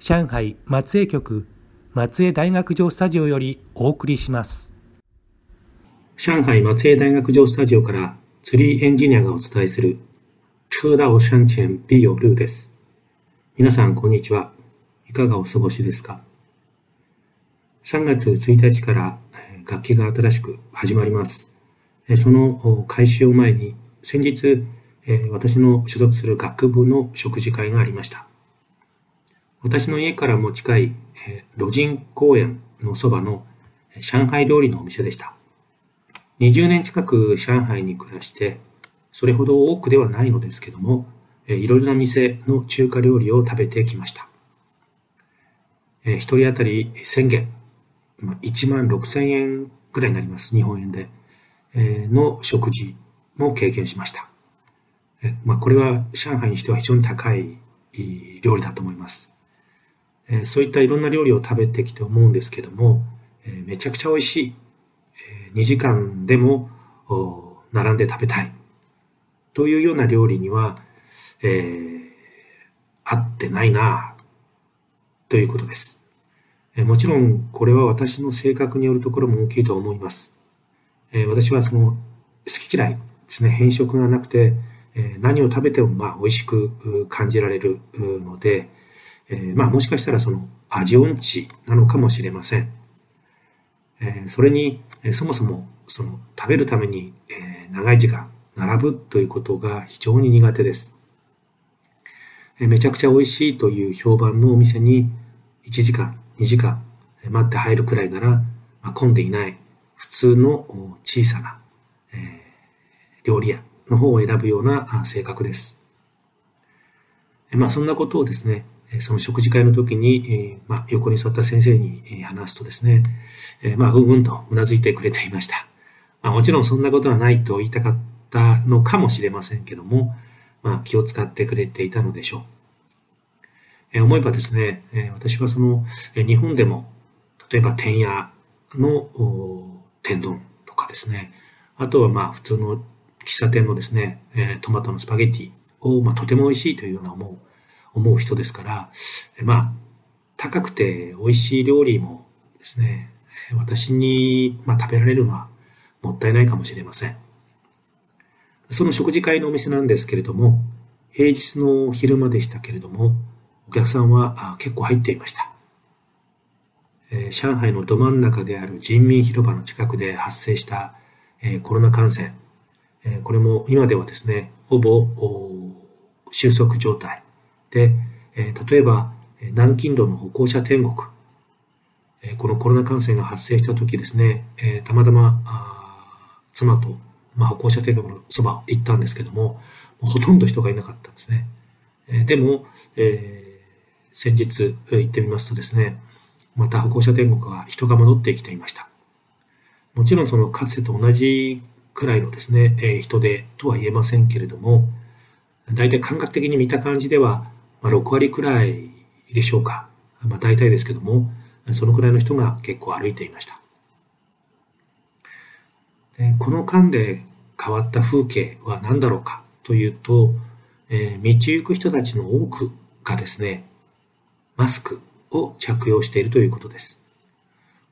上海松江局松江大学城スタジオよりお送りします上海松江大学城スタジオから釣りエンジニアがお伝えする車道山前必有路です。皆さんこんにちは。いかがお過ごしですか ?3 月1日から楽器が新しく始まります。その開始を前に先日、私の所属する学部の食事会がありました。私の家からも近い、え路人公園のそばの上海料理のお店でした。20年近く上海に暮らして、それほど多くではないのですけども、えいろいろな店の中華料理を食べてきました。え一人当たり1000元、まあ1万6000円くらいになります、日本円で、えの食事も経験しました。えまあ、これは上海にしては非常に高い料理だと思います。えそういったいろんな料理を食べてきて思うんですけども、えめちゃくちゃ美味しい。えー2時間でも並んで食べたい。というような料理には、えー合ってないなということです。えもちろんこれは私の性格によるところも大きいと思います。え私はその好き嫌いですね、変色がなくて、何を食べてもまあ美味しく感じられるので、えーまあもしかしたらその味音痴なのかもしれません。えーそれに、えーそもそもその食べるために、え長い時間並ぶということが非常に苦手です。えめちゃくちゃ美味しいという評判のお店に1時間、2時間待って入るくらいなら、まあ、混んでいない普通の小さな、え料理屋の方を選ぶような性格です。えまあそんなことをですね、その食事会の時に、えまあ、横に座った先生に話すとですね、えまあ、うんうんとうなずいてくれていました。まあ、もちろんそんなことはないと言いたかったのかもしれませんけども、まあ、気を使ってくれていたのでしょう。え思えばですね、え私はその、え日本でも、例えば天屋の天丼とかですね、あとはまあ普通の喫茶店のですね、えトマトのスパゲッティを、まあ、とても美味しいというような思う、思う人ですから、まあ、高くて美味しい料理もですね、私に、まあ、食べられるのはもったいないかもしれません。その食事会のお店なんですけれども、平日の昼間でしたけれども、お客さんは結構入っていました。上海のど真ん中である人民広場の近くで発生した、コロナ感染、これも今ではですね、ほぼ収束状態で、え例えば南京道の歩行者天国、えこのコロナ感染が発生した時ですね、えたまたまあ妻と、まあ、歩行者天国のそば行ったんですけども、もほとんど人がいなかったんですね。えでも、えー先日行ってみますとですね、また歩行者天国は人が戻ってきていました。もちろんそのかつてと同じくらいのですね、え人手とは言えませんけれども、大体感覚的に見た感じでは、まあ、6割くらいでしょうか。まあ、大体ですけども、そのくらいの人が結構歩いていました。でこの間で変わった風景は何だろうかというと、えー、道行く人たちの多くがですね、マスクを着用しているということです。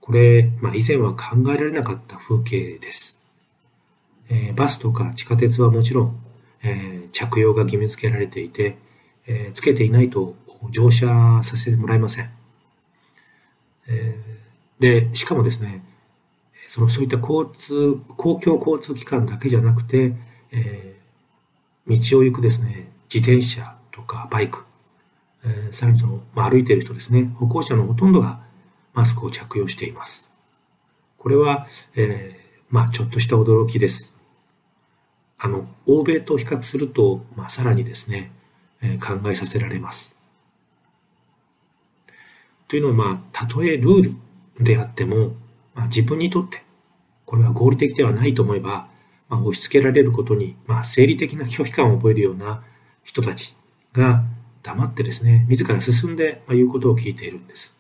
これ、まあ、以前は考えられなかった風景です。えー、バスとか地下鉄はもちろん、えー、着用が義務付けられていて、えー、つけていないと乗車させてもらえません。えで、しかもですね、そのそういった交通、公共交通機関だけじゃなくて、え道を行くですね、自転車とかバイク、えさらにその、まあ、歩いている人ですね、歩行者のほとんどがマスクを着用しています。これは、えまあ、ちょっとした驚きです。あの、欧米と比較すると、まあ、さらにですね、考えさせられます。というのは、まあ、たとえルールであっても、まあ、自分にとって、これは合理的ではないと思えば、まあ、押し付けられることに、まあ、生理的な拒否感を覚えるような人たちが黙ってですね、自ら進んで、まあ、言うことを聞いているんです。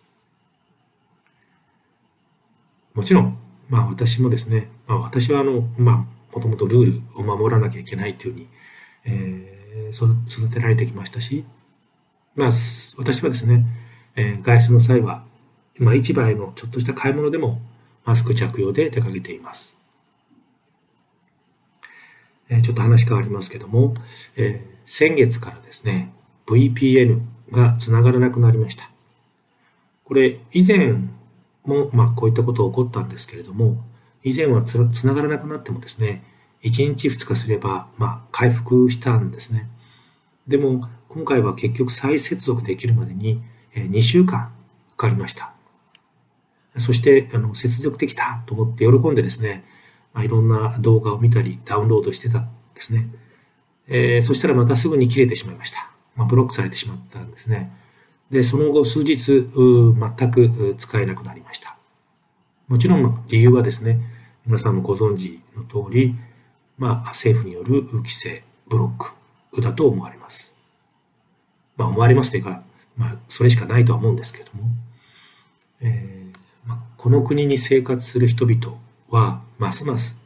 もちろん、まあ私もですね、まあ私はあの、まあもともとルールを守らなきゃいけないというふうに、えー、育てられてきましたし、まあ私はですね、え、外出の際は、まあ市場へのちょっとした買い物でもマスク着用で出かけています。え、ちょっと話変わりますけども、え、先月からですね、VPN が繋がらなくなりました。これ以前も、まあ、こういったことが起こったんですけれども、以前はつながらなくなってもですね、1日2日すれば、まあ、回復したんですね。でも、今回は結局再接続できるまでに2週間かかりました。そして、あの、接続できたと思って喜んでですね、まあ、いろんな動画を見たり、ダウンロードしてたんですね。えー、そしたらまたすぐに切れてしまいました。まあ、ブロックされてしまったんですね。で、その後数日、全く使えなくなりました。もちろん理由はですね、皆さんもご存知の通り、まあ、政府による規制、ブロックだと思われます。まあ、思われますというか、まあ、それしかないとは思うんですけれども、えーまあ、この国に生活する人々は、ますます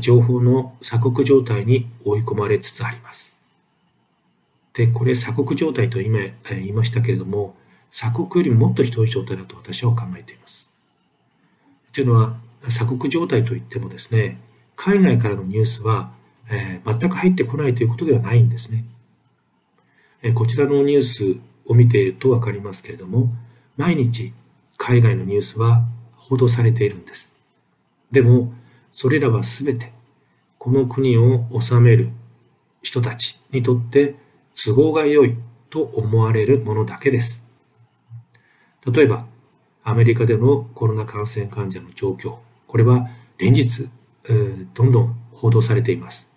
情報の鎖国状態に追い込まれつつあります。で、これ鎖国状態と今言いましたけれども、鎖国よりももっとひどい状態だと私は考えています。というのは、鎖国状態といってもですね、海外からのニュースは、えー、全く入ってこないということではないんですね。えー、こちらのニュースを見ているとわかりますけれども、毎日海外のニュースは報道されているんです。でも、それらはすべてこの国を治める人たちにとって都合が良いと思われるものだけです。例えば、アメリカでのコロナ感染患者の状況、これは連日、えー、どんどん報道されています。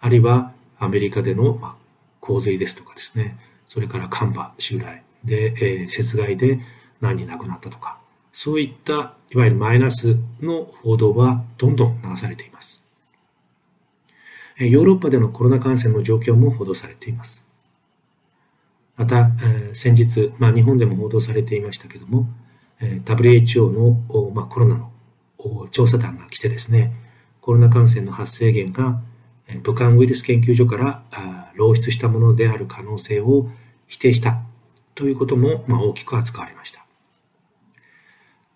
あるいは、アメリカでの、まあ、洪水ですとかですね、それから寒波襲来で、えー、雪害で何人亡くなったとか、そういった、いわゆるマイナスの報道はどんどん流されています。ヨーロッパでのコロナ感染の状況も報道されています。また、え先日、まあ、日本でも報道されていましたけども、え WHO の、まあ、コロナの調査団が来てですね、コロナ感染の発生源が武漢ウイルス研究所から漏出したものである可能性を否定したということも、まあ、大きく扱われました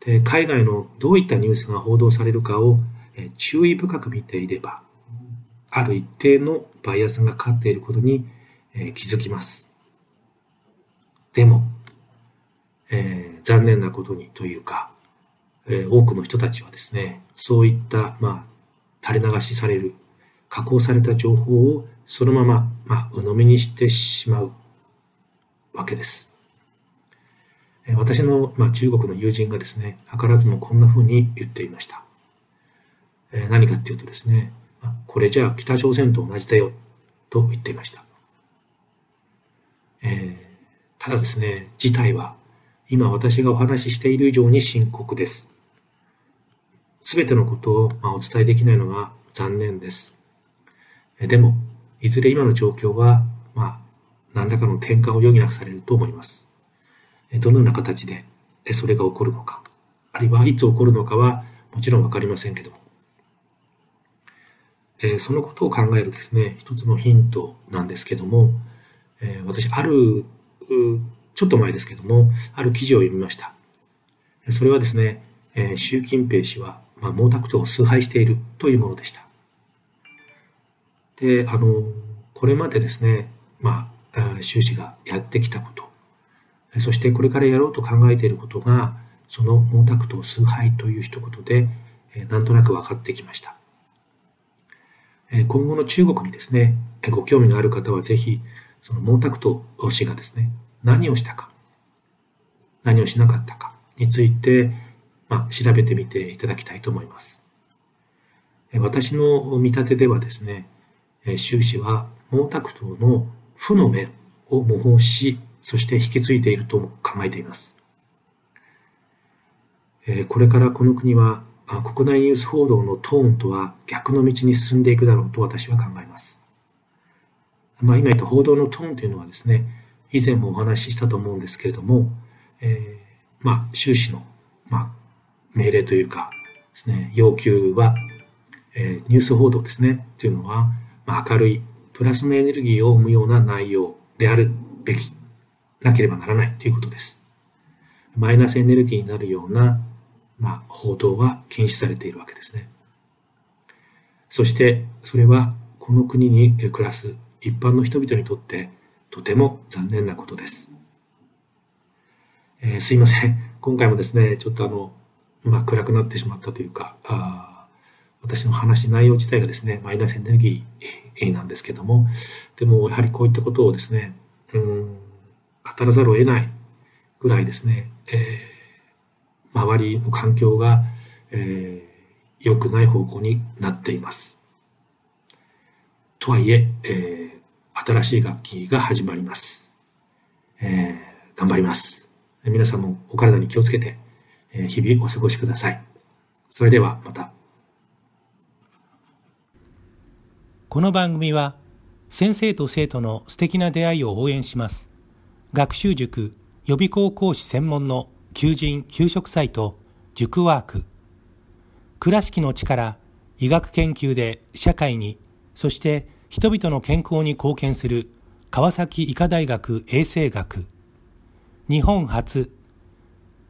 で。海外のどういったニュースが報道されるかを注意深く見ていれば、ある一定のバイアスがかかっていることに気づきます。でも、えー、残念なことにというか、えー、多くの人たちはですね、そういった、まあ、垂れ流しされる、加工された情報をそのまま、まあ、鵜呑みにしてしまうわけです。え、私の、まあ、中国の友人がですね、図らずもこんな風に言っていました。えー、何かっていうとですね、これじゃあ北朝鮮と同じだよと言っていました。えーただですね、事態は今私がお話ししている以上に深刻です。すべてのことを、お伝えできないのが残念です。でも、いずれ今の状況は、まあ、何らかの転換を余儀なくされると思います。どのような形で、それが起こるのか、あるいはいつ起こるのかはもちろんわかりませんけども、そのことを考えるですね、一つのヒントなんですけども、私、ある、ちょっと前ですけども、ある記事を読みました。それはですね、習近平氏は、まあ、毛沢東を崇拝しているというものでした。で、あの、これまでですね、まあ、習氏がやってきたこと、そしてこれからやろうと考えていることが、その毛沢東崇拝という一言で、なんとなく分かってきました。今後の中国にですね、ご興味のある方はぜひ、その毛沢東氏がですね、何をしたか、何をしなかったかについて、まあ、調べてみていただきたいと思います。私の見立てではですね、習氏は毛沢東の負の面を模倣し、そして引き継いでいると考えています。これからこの国は国内ニュース報道のトーンとは逆の道に進んでいくだろうと私は考えます。まあ、今言った報道のトーンというのはですね、以前もお話ししたと思うんですけれども、えー、まあ、習氏の、まあ、命令というかですね、要求は、えー、ニュース報道ですね、というのは、まあ、明るい、プラスのエネルギーを生むような内容であるべきなければならないということです。マイナスエネルギーになるような、まあ、報道は禁止されているわけですね。そして、それはこの国に暮らす一般の人々にとってとても残念なことです。えー、すいません。今回もですね、ちょっとあの、まあ、暗くなってしまったというか、あ私の話、内容自体がですね、マイナスエネルギーなんですけども、でもやはりこういったことをですね、うん語らざるを得ないぐらいですね、えー、周りの環境が、えー、良くない方向になっています。とはいええー、新しい楽器が始まります。えー、頑張ります。皆さんもお体に気をつけて、日々お過ごしください。それではまた。この番組は先生と生徒の素敵な出会いを応援します。学習塾予備校講師専門の求人・給食サイト塾ワーク倉敷の力医学研究で社会にそして人々の健康に貢献する川崎医科大学衛生学日本初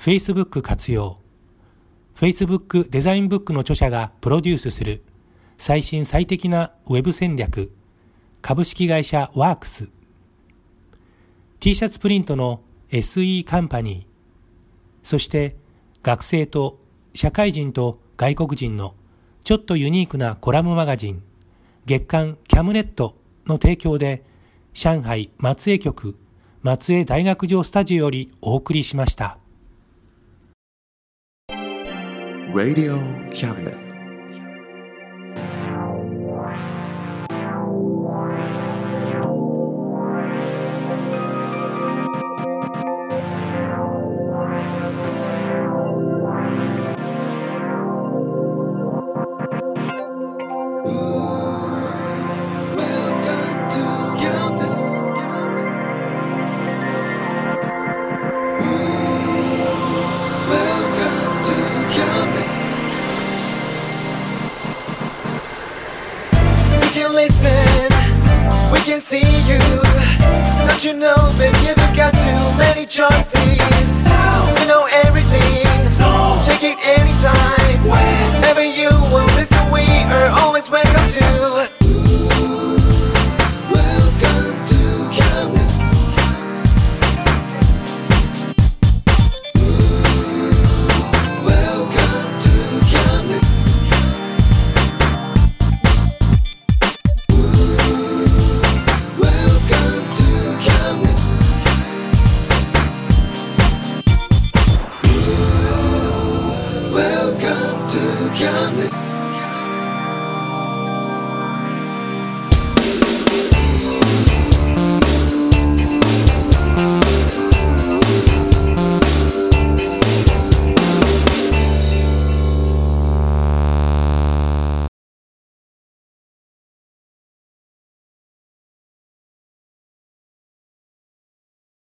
Facebook 活用。Facebook デザインブックの著者がプロデュースする。最新最適なウェブ戦略。株式会社ワークス。T シャツプリントの SE カンパニー、そして学生と社会人と外国人のちょっとユニークなコラムマガジン、月刊キャムネットの提供で、上海松江局松江大学城スタジオよりお送りしました。Radio Cabinet Mama.